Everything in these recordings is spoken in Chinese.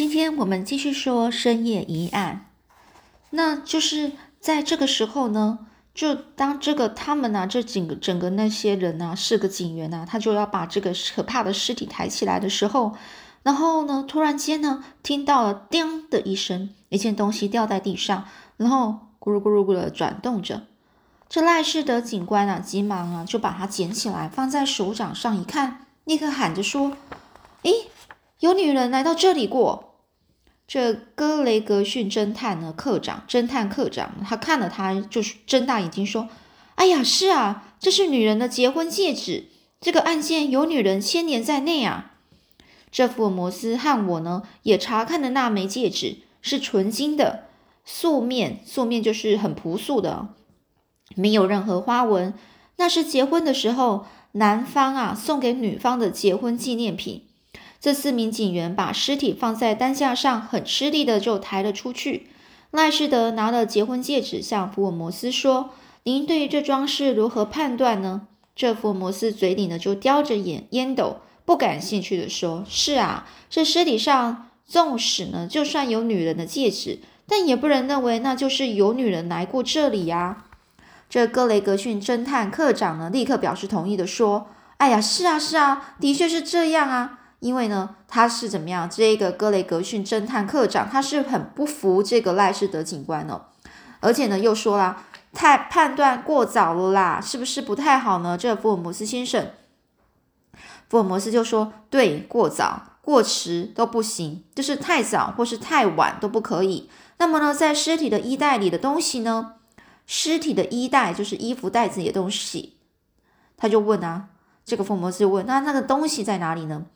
今天我们继续说深夜疑案，那就是在这个时候呢，就当这个他们呢，这整个整个那些人呢，四个警员呢，他就要把这个可怕的尸体抬起来的时候，然后呢，突然间呢，听到了“叮”的一声，一件东西掉在地上，然后咕噜咕噜咕的转动着。这赖世德警官啊，急忙啊，就把它捡起来放在手掌上，一看，立刻喊着说：“诶，有女人来到这里过。”这格雷格逊侦探呢，科长，侦探科长，他看了他，就是睁大眼睛说：“哎呀，是啊，这是女人的结婚戒指，这个案件有女人牵连在内啊。”这福尔摩斯和我呢，也查看的那枚戒指是纯金的，素面，素面就是很朴素的。没有任何花纹，那是结婚的时候男方啊送给女方的结婚纪念品。这四名警员把尸体放在担架上，很吃力的就抬了出去。赖士德拿了结婚戒指，向福尔摩斯说：“您对于这装饰如何判断呢？”这福尔摩斯嘴里呢就叼着烟烟斗，不感兴趣的说：“是啊，这尸体上纵使呢就算有女人的戒指，但也不能认为那就是有女人来过这里呀。”这格雷格逊侦探科长呢，立刻表示同意的说：“哎呀，是啊，是啊，的确是这样啊。因为呢，他是怎么样？这个格雷格逊侦探科长他是很不服这个赖士德警官哦，而且呢，又说啦，太判断过早了啦，是不是不太好呢？这福尔摩斯先生，福尔摩斯就说：对，过早、过迟都不行，就是太早或是太晚都不可以。那么呢，在尸体的衣袋里的东西呢？”尸体的衣袋就是衣服袋子里的东西，他就问啊，这个福尔摩斯就问，那那个东西在哪里呢？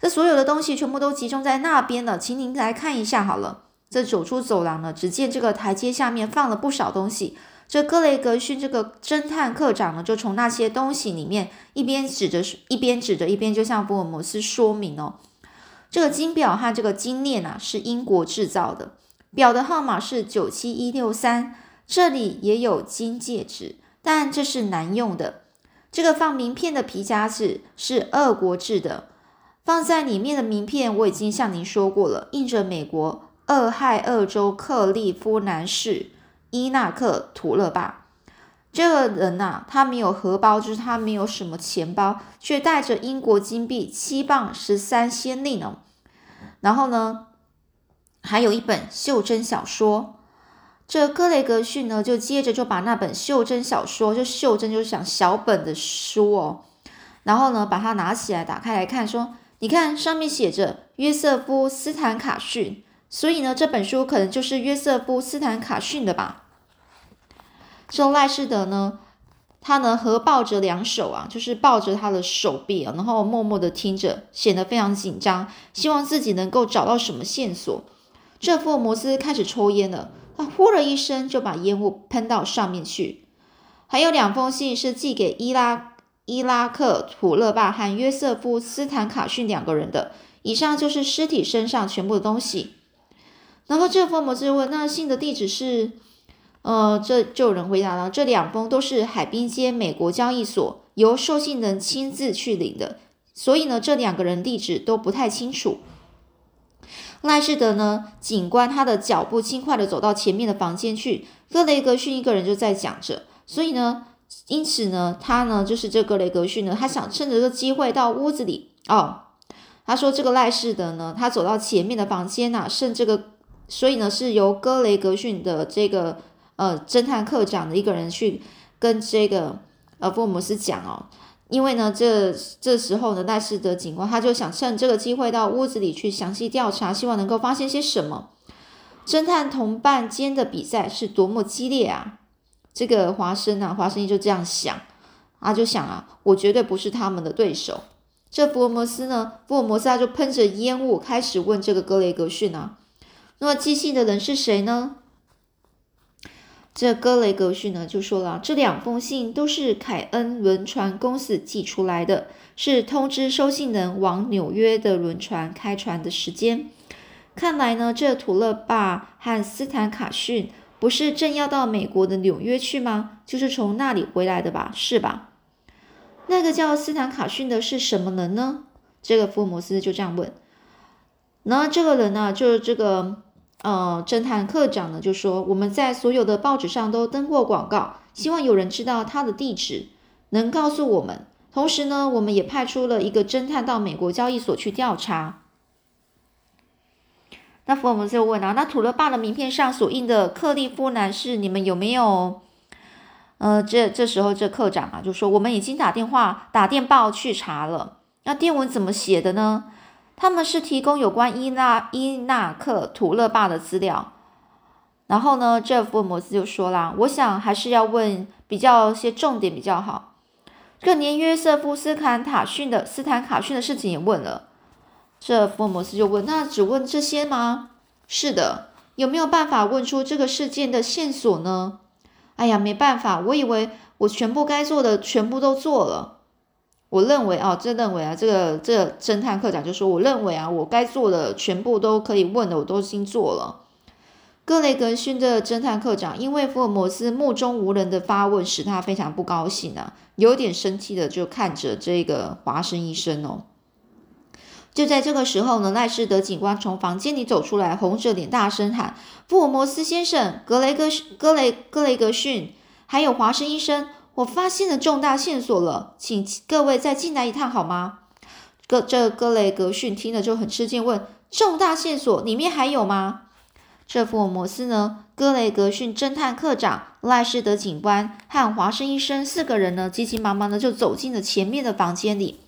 这所有的东西全部都集中在那边了，请您来看一下好了。这走出走廊呢，只见这个台阶下面放了不少东西。这格雷格逊这个侦探科长呢，就从那些东西里面一边指着一边指着一边就向福尔摩斯说明哦，这个金表和这个金链啊是英国制造的，表的号码是九七一六三。这里也有金戒指，但这是难用的。这个放名片的皮夹子是俄国制的，放在里面的名片我已经向您说过了，印着美国俄亥俄州克利夫兰市伊纳克图勒巴。这个人呐，他没有荷包，就是他没有什么钱包，却带着英国金币七磅十三先令呢。然后呢，还有一本袖珍小说。这格雷格逊呢，就接着就把那本袖珍小说，就袖珍就是想小本的书哦，然后呢，把它拿起来打开来看，说：“你看上面写着约瑟夫斯坦卡逊，所以呢，这本书可能就是约瑟夫斯坦卡逊的吧？”这赖士德呢，他呢合抱着两手啊，就是抱着他的手臂啊，然后默默的听着，显得非常紧张，希望自己能够找到什么线索。这福尔摩斯开始抽烟了。他呼了一声，就把烟雾喷到上面去。还有两封信是寄给伊拉伊拉克土勒巴和约瑟夫斯坦卡逊两个人的。以上就是尸体身上全部的东西。然后这封摩斯问：“那信的地址是？”呃，这就有人回答了：“这两封都是海滨街美国交易所由受信人亲自去领的，所以呢，这两个人地址都不太清楚。”赖士德呢？警官他的脚步轻快的走到前面的房间去。格雷格逊一个人就在讲着，所以呢，因此呢，他呢就是这格雷格逊呢，他想趁着这个机会到屋子里哦。他说这个赖士德呢，他走到前面的房间呐，剩这个，所以呢是由格雷格逊的这个呃侦探课长的一个人去跟这个呃福尔摩斯讲哦。因为呢，这这时候呢，赖士德警官他就想趁这个机会到屋子里去详细调查，希望能够发现些什么。侦探同伴间的比赛是多么激烈啊！这个华生啊，华生就这样想，他就想啊，我绝对不是他们的对手。这福尔摩斯呢，福尔摩斯他就喷着烟雾开始问这个格雷格逊啊，那么寄信的人是谁呢？这格雷格逊呢就说了，这两封信都是凯恩轮船公司寄出来的，是通知收信人往纽约的轮船开船的时间。看来呢，这图勒巴和斯坦卡逊不是正要到美国的纽约去吗？就是从那里回来的吧，是吧？那个叫斯坦卡逊的是什么人呢？这个福尔摩斯就这样问。那这个人呢，就是这个呃侦探课长呢，就说我们在所有的报纸上都登过广告，希望有人知道他的地址，能告诉我们。同时呢，我们也派出了一个侦探到美国交易所去调查。那福尔摩斯就问啊，那土勒巴的名片上所印的克利夫男士，你们有没有？呃，这这时候这课长啊就说，我们已经打电话打电报去查了。那电文怎么写的呢？他们是提供有关伊纳伊纳克土勒巴的资料。然后呢，这福尔摩斯就说啦，我想还是要问比较些重点比较好。这连约瑟夫斯坦塔逊的斯坦卡逊的事情也问了。这福尔摩斯就问：“那只问这些吗？”“是的。”“有没有办法问出这个事件的线索呢？”“哎呀，没办法。我以为我全部该做的全部都做了。我认为啊，这认为啊，这个这侦探课长就说：‘我认为啊，我该做的全部都可以问的，我都已经做了。’”格雷格逊的侦探课长因为福尔摩斯目中无人的发问，使他非常不高兴啊，有点生气的就看着这个华生医生哦。就在这个时候呢，赖士德警官从房间里走出来，红着脸大声喊：“福尔摩斯先生，格雷格格雷格雷格逊，还有华生医生，我发现了重大线索了，请各位再进来一趟好吗？”格这格雷格逊听了就很吃惊，问：“重大线索里面还有吗？”这福尔摩斯呢，格雷格逊侦探课长、赖士德警官和华生医生四个人呢，急急忙忙的就走进了前面的房间里。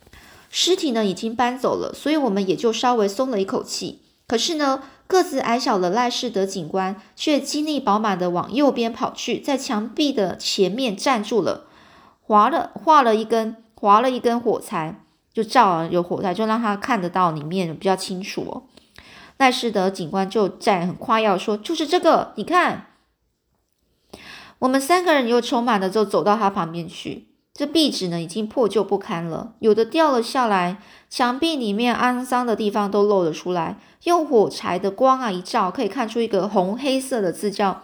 尸体呢已经搬走了，所以我们也就稍微松了一口气。可是呢，个子矮小的赖士德警官却精力饱满的往右边跑去，在墙壁的前面站住了，划了画了一根划了一根火柴，就照有火柴，就让他看得到里面比较清楚哦。赖士德警官就在很夸耀说：“就是这个，你看。”我们三个人又充满了，就走到他旁边去。这壁纸呢，已经破旧不堪了，有的掉了下来，墙壁里面肮脏的地方都露了出来。用火柴的光啊一照，可以看出一个红黑色的字，叫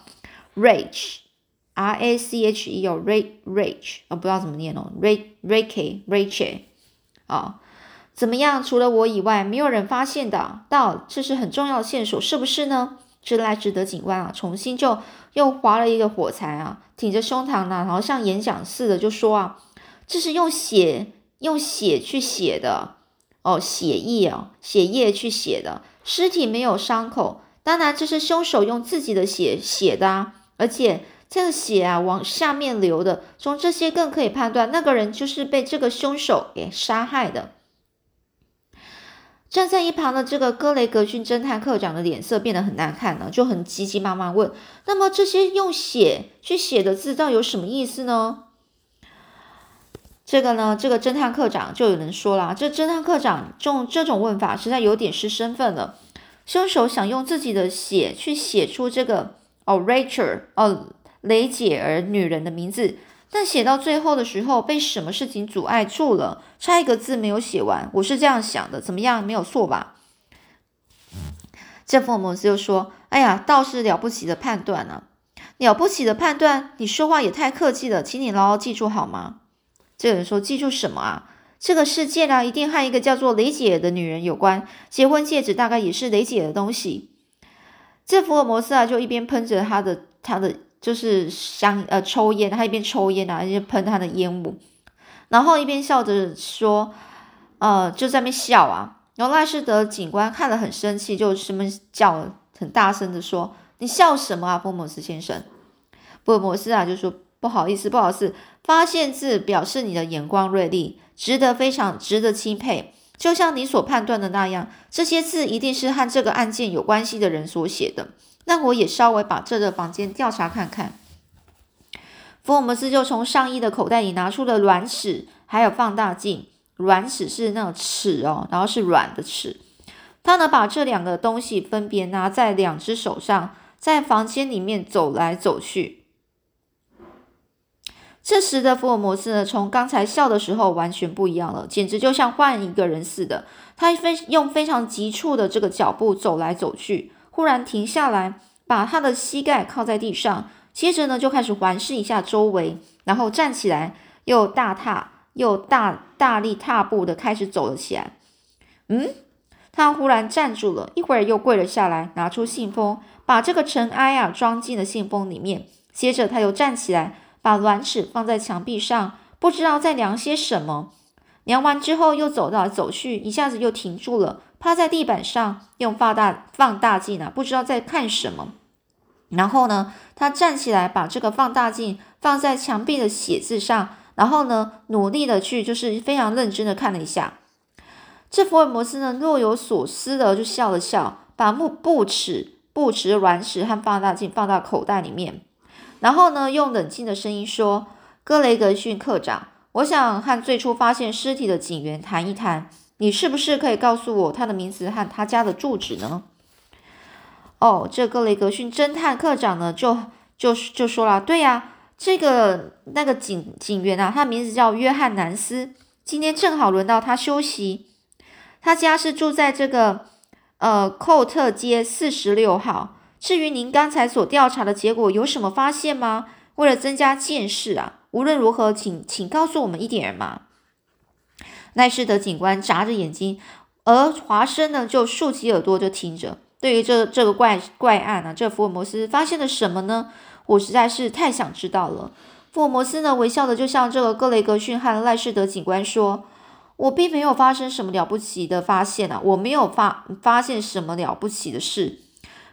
“rage”，r a c h e 哦，rage，啊，不知道怎么念哦，rage，rage，rage，啊，怎么样？除了我以外，没有人发现的，到这是很重要的线索，是不是呢？这赖志德警官啊，重新就又划了一个火柴啊，挺着胸膛呢，然后像演讲似的就说啊，这是用血用血去写的哦，血液啊，血液去写的，尸体没有伤口，当然这是凶手用自己的血写的啊，而且这个血啊往下面流的，从这些更可以判断那个人就是被这个凶手给杀害的。站在一旁的这个格雷格逊侦探课长的脸色变得很难看了，就很急急忙忙问：“那么这些用血去写的字，到底有什么意思呢？”这个呢，这个侦探课长就有人说了：“这侦探课长用这种问法，实在有点失身份了。凶手想用自己的血去写出这个哦，Rachel 哦，雷姐儿女人的名字。”但写到最后的时候，被什么事情阻碍住了？差一个字没有写完，我是这样想的，怎么样？没有错吧？这福尔摩斯又说：“哎呀，倒是了不起的判断呢！了不起的判断，你说话也太客气了，请你牢牢记住好吗？”这个人说：“记住什么啊？这个世界呢，一定和一个叫做雷姐的女人有关。结婚戒指大概也是雷姐的东西。”这福尔摩斯啊，就一边喷着他的他的。就是香呃抽烟，他一边抽烟啊，一边喷他的烟雾，然后一边笑着说，呃就在那边笑啊。然后赖士德警官看了很生气，就什么叫很大声的说：“你笑什么啊，福尔摩斯先生？”福尔摩斯啊就说：“不好意思，不好意思，发现字表示你的眼光锐利，值得非常值得钦佩。就像你所判断的那样，这些字一定是和这个案件有关系的人所写的。”那我也稍微把这个房间调查看看。福尔摩斯就从上衣的口袋里拿出了软尺，还有放大镜。软尺是那种尺哦，然后是软的尺。他呢把这两个东西分别拿在两只手上，在房间里面走来走去。这时的福尔摩斯呢，从刚才笑的时候完全不一样了，简直就像换一个人似的。他非用非常急促的这个脚步走来走去。忽然停下来，把他的膝盖靠在地上，接着呢就开始环视一下周围，然后站起来，又大踏又大大力踏步的开始走了起来。嗯，他忽然站住了，一会儿又跪了下来，拿出信封，把这个尘埃啊装进了信封里面。接着他又站起来，把卵尺放在墙壁上，不知道在量些什么。量完之后，又走到走去，一下子又停住了，趴在地板上，用放大放大镜啊，不知道在看什么。然后呢，他站起来，把这个放大镜放在墙壁的写字上，然后呢，努力的去，就是非常认真的看了一下。这福尔摩斯呢，若有所思的就笑了笑，把木布尺、布尺、软尺和放大镜放到口袋里面，然后呢，用冷静的声音说：“格雷格逊科长，我想和最初发现尸体的警员谈一谈，你是不是可以告诉我他的名字和他家的住址呢？”哦，这格雷格逊侦探科长呢，就就就说了：“对呀，这个那个警警员啊，他名字叫约翰南斯，今天正好轮到他休息。”他家是住在这个呃寇特街四十六号。至于您刚才所调查的结果有什么发现吗？为了增加见识啊，无论如何，请请告诉我们一点嘛。奈士德警官眨着眼睛，而华生呢就竖起耳朵就听着。对于这这个怪怪案啊，这福尔摩斯发现了什么呢？我实在是太想知道了。福尔摩斯呢微笑的就向这个格雷格逊和赖士德警官说。我并没有发生什么了不起的发现啊，我没有发发现什么了不起的事，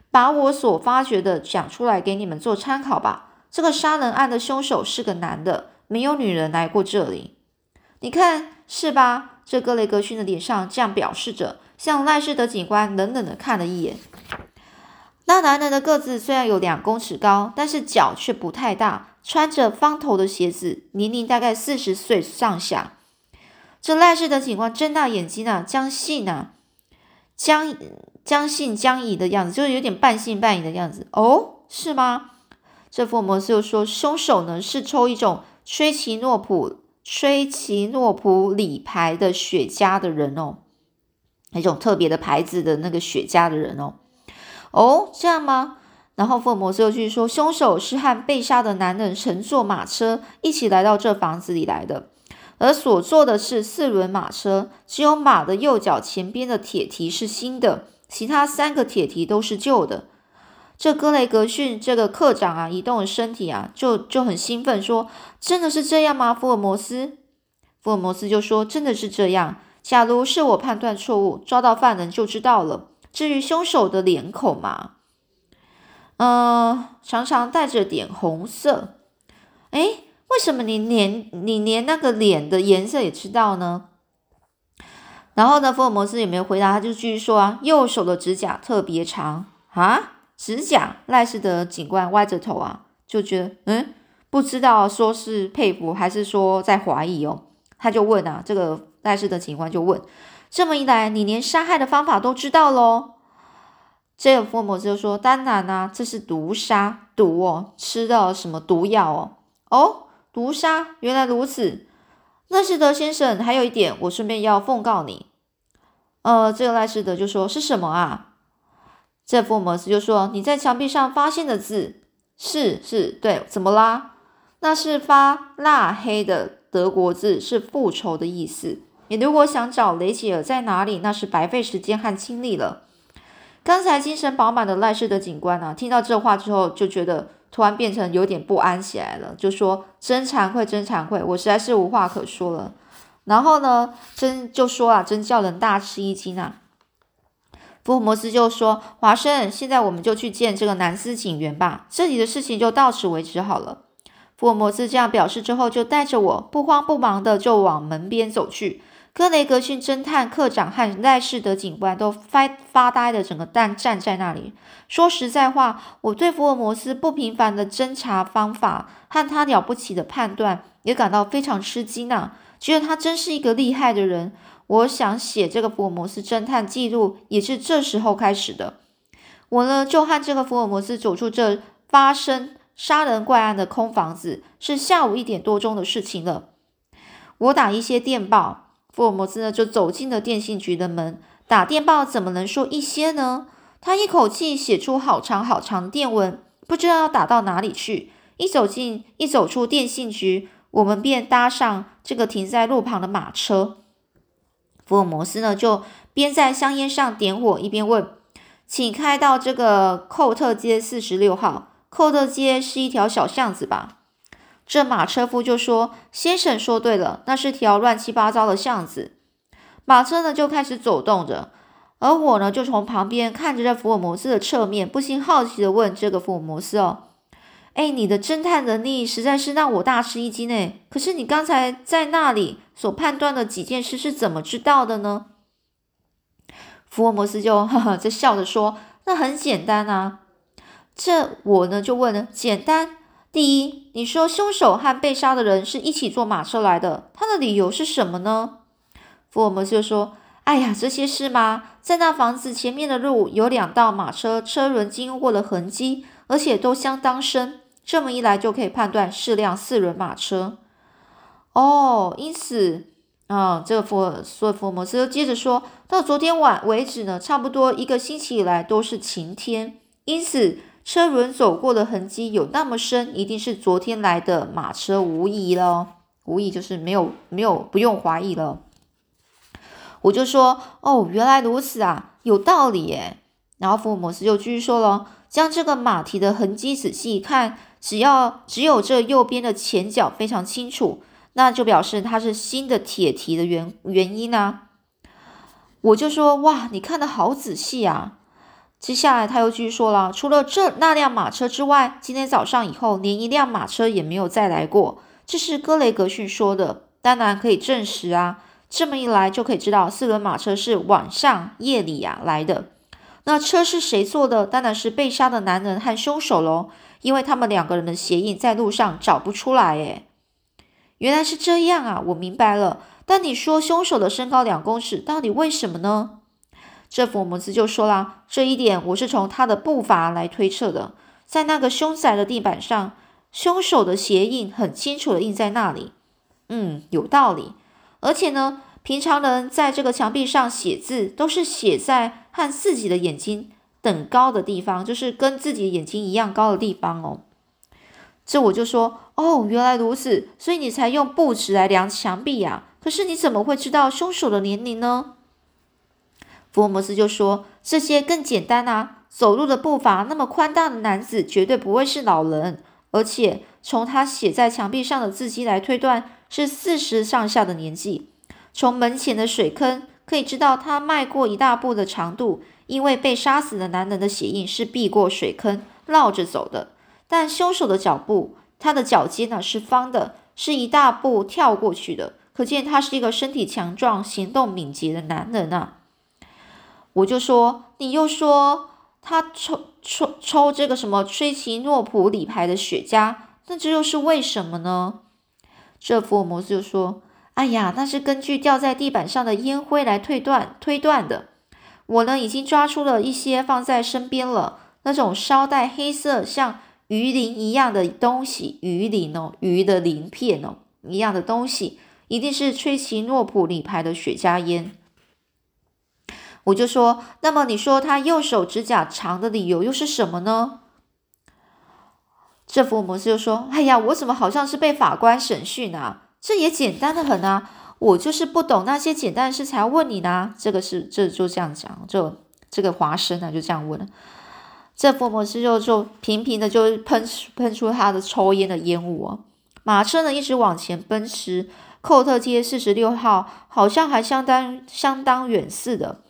把我所发觉的讲出来给你们做参考吧。这个杀人案的凶手是个男的，没有女人来过这里，你看是吧？这格雷格逊的脸上这样表示着，向赖士德警官冷冷的看了一眼。那男人的个子虽然有两公尺高，但是脚却不太大，穿着方头的鞋子，年龄大概四十岁上下。这赖氏的警官睁大眼睛啊，将信啊，将将信将疑的样子，就是有点半信半疑的样子。哦，是吗？这福尔摩斯又说，凶手呢是抽一种吹奇诺普吹奇诺普里牌的雪茄的人哦，那种特别的牌子的那个雪茄的人哦。哦，这样吗？然后福尔摩斯又继续说，凶手是和被杀的男人乘坐马车一起来到这房子里来的。而所坐的是四轮马车，只有马的右脚前边的铁蹄是新的，其他三个铁蹄都是旧的。这格雷格逊这个课长啊，移动了身体啊，就就很兴奋，说：“真的是这样吗？”福尔摩斯，福尔摩斯就说：“真的是这样。假如是我判断错误，抓到犯人就知道了。至于凶手的脸孔嘛，嗯，常常带着点红色。哎。”为什么你连你连那个脸的颜色也知道呢？然后呢，福尔摩斯也没有回答，他就继续说啊，右手的指甲特别长啊，指甲。赖斯德警官歪着头啊，就觉得嗯，不知道说是佩服还是说在怀疑哦。他就问啊，这个赖斯德警官就问，这么一来，你连杀害的方法都知道喽？这个福尔摩斯就说，当然啦，这是毒杀，毒哦，吃的什么毒药哦？哦。毒杀，原来如此。赖士德先生，还有一点，我顺便要奉告你。呃，这个赖士德就说是什么啊？这福尔摩斯就说你在墙壁上发现的字是是对，怎么啦？那是发蜡黑的德国字，是复仇的意思。你如果想找雷吉尔在哪里，那是白费时间和精力了。刚才精神饱满的赖氏德警官啊，听到这话之后就觉得。突然变成有点不安起来了，就说：“真惭愧，真惭愧，我实在是无话可说了。”然后呢，真就说啊，真叫人大吃一惊啊！福尔摩斯就说：“华生，现在我们就去见这个南斯警员吧，这里的事情就到此为止好了。”福尔摩斯这样表示之后，就带着我不慌不忙的就往门边走去。格雷格逊侦探课长和赖士德警官都发发呆的，整个站站在那里。说实在话，我对福尔摩斯不平凡的侦查方法和他了不起的判断也感到非常吃惊啊！觉得他真是一个厉害的人。我想写这个福尔摩斯侦探记录也是这时候开始的。我呢，就和这个福尔摩斯走出这发生杀人怪案的空房子，是下午一点多钟的事情了。我打一些电报。福尔摩斯呢，就走进了电信局的门。打电报怎么能说一些呢？他一口气写出好长好长的电文，不知道要打到哪里去。一走进，一走出电信局，我们便搭上这个停在路旁的马车。福尔摩斯呢就边在香烟上点火，一边问：“请开到这个寇特街四十六号。寇特街是一条小巷子吧？”这马车夫就说：“先生说对了，那是条乱七八糟的巷子。”马车呢就开始走动着，而我呢就从旁边看着这福尔摩斯的侧面，不禁好奇的问这个福尔摩斯：“哦。”哎，你的侦探能力实在是让我大吃一惊呢。可是你刚才在那里所判断的几件事是怎么知道的呢？福尔摩斯就呵呵在笑着说：“那很简单啊。”这我呢就问了：“简单？第一，你说凶手和被杀的人是一起坐马车来的，他的理由是什么呢？”福尔摩斯就说：“哎呀，这些事吗？在那房子前面的路有两道马车车轮经过的痕迹，而且都相当深。”这么一来，就可以判断是辆四轮马车。哦，因此，啊，这个福所以福尔摩斯又接着说到，昨天晚为止呢，差不多一个星期以来都是晴天，因此车轮走过的痕迹有那么深，一定是昨天来的马车，无疑了，无疑就是没有没有不用怀疑了。我就说，哦，原来如此啊，有道理耶。然后福尔摩斯就继续说了，将这个马蹄的痕迹仔细一看。只要只有这右边的前脚非常清楚，那就表示它是新的铁蹄的原原因呢。我就说哇，你看的好仔细啊。接下来他又继续说了，除了这那辆马车之外，今天早上以后连一辆马车也没有再来过。这是格雷格逊说的，当然可以证实啊。这么一来就可以知道四轮马车是晚上夜里呀来的。那车是谁坐的？当然是被杀的男人和凶手喽。因为他们两个人的鞋印在路上找不出来，诶，原来是这样啊，我明白了。但你说凶手的身高两公尺，到底为什么呢？这福尔摩斯就说啦，这一点我是从他的步伐来推测的，在那个凶宅的地板上，凶手的鞋印很清楚的印在那里。嗯，有道理。而且呢，平常人在这个墙壁上写字，都是写在和自己的眼睛。等高的地方，就是跟自己眼睛一样高的地方哦。这我就说，哦，原来如此，所以你才用布尺来量墙壁呀。可是你怎么会知道凶手的年龄呢？福尔摩斯就说，这些更简单啊。走路的步伐那么宽大的男子，绝对不会是老人，而且从他写在墙壁上的字迹来推断，是四十上下的年纪。从门前的水坑可以知道，他迈过一大步的长度。因为被杀死的男人的血印是避过水坑绕着走的，但凶手的脚步，他的脚尖呢是方的，是一大步跳过去的，可见他是一个身体强壮、行动敏捷的男人啊！我就说，你又说他抽抽抽这个什么吹奇诺普里牌的雪茄，那这又是为什么呢？这福尔摩斯就说：“哎呀，那是根据掉在地板上的烟灰来推断推断的。”我呢，已经抓出了一些放在身边了。那种稍带黑色，像鱼鳞一样的东西，鱼鳞哦，鱼的鳞片哦，一样的东西，一定是崔奇诺普里牌的雪茄烟。我就说，那么你说他右手指甲长的理由又是什么呢？这福尔摩斯就说：“哎呀，我怎么好像是被法官审讯啊？这也简单的很啊。”我就是不懂那些简单的事才问你呢。这个是这就这样讲，就这个华生呢就这样问了。这福尔摩斯就就频频的就喷喷出他的抽烟的烟雾啊。马车呢一直往前奔驰，寇特街四十六号好像还相当相当远似的。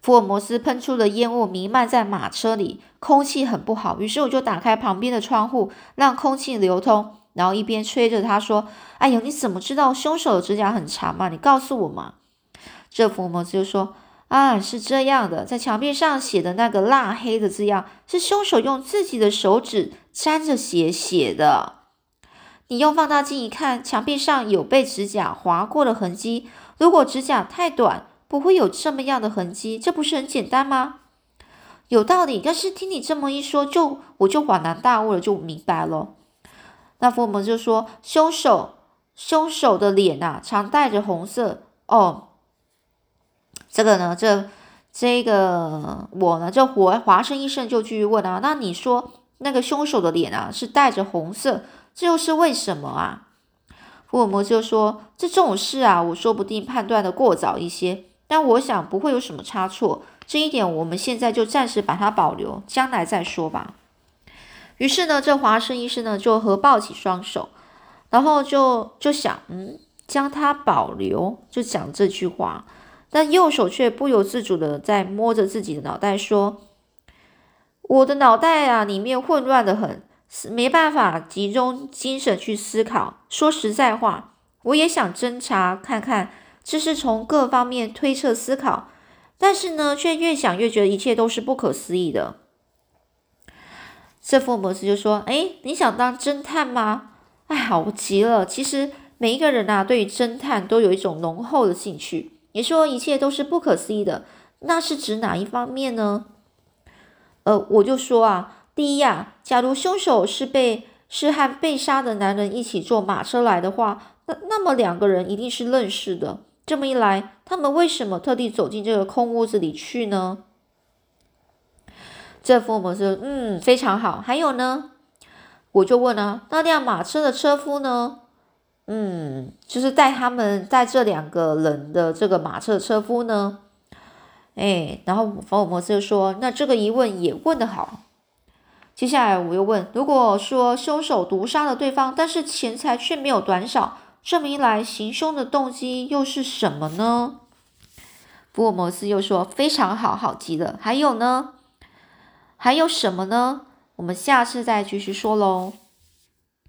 福尔摩斯喷出的烟雾弥漫在马车里，空气很不好。于是我就打开旁边的窗户，让空气流通。然后一边吹着，他说：“哎呦，你怎么知道凶手的指甲很长嘛？你告诉我嘛。”这福摩斯就说：“啊，是这样的，在墙壁上写的那个蜡黑的字样，是凶手用自己的手指沾着血写的。你用放大镜一看，墙壁上有被指甲划过的痕迹。如果指甲太短，不会有这么样的痕迹，这不是很简单吗？有道理。要是听你这么一说，就我就恍然大悟了，就明白了。”那福尔摩斯就说：“凶手，凶手的脸呐，常带着红色哦。这个呢，这这个我呢，这华华生医生就继续问啊，那你说那个凶手的脸啊是带着红色，这又是为什么啊？”福尔摩斯就说：“这种事啊，我说不定判断的过早一些，但我想不会有什么差错。这一点我们现在就暂时把它保留，将来再说吧。”于是呢，这华生医生呢就合抱起双手，然后就就想，嗯，将它保留，就讲这句话。但右手却不由自主的在摸着自己的脑袋说：“我的脑袋啊，里面混乱的很，没办法集中精神去思考。说实在话，我也想侦查看看，这是从各方面推测思考，但是呢，却越想越觉得一切都是不可思议的。”这福尔摩斯就说：“哎，你想当侦探吗？哎，好极了。其实每一个人呐，对于侦探都有一种浓厚的兴趣。”你说一切都是不可思议的，那是指哪一方面呢？呃，我就说啊，第一啊，假如凶手是被是和被杀的男人一起坐马车来的话，那那么两个人一定是认识的。这么一来，他们为什么特地走进这个空屋子里去呢？这福尔摩斯，嗯，非常好。还有呢，我就问啊，那辆马车的车夫呢？嗯，就是带他们带这两个人的这个马车车夫呢，哎，然后福尔摩斯就说：“那这个疑问也问得好。”接下来我又问：“如果说凶手毒杀了对方，但是钱财却没有短少，这么一来，行凶的动机又是什么呢？”福尔摩斯又说：“非常好，好极了。还有呢？还有什么呢？我们下次再继续说喽。”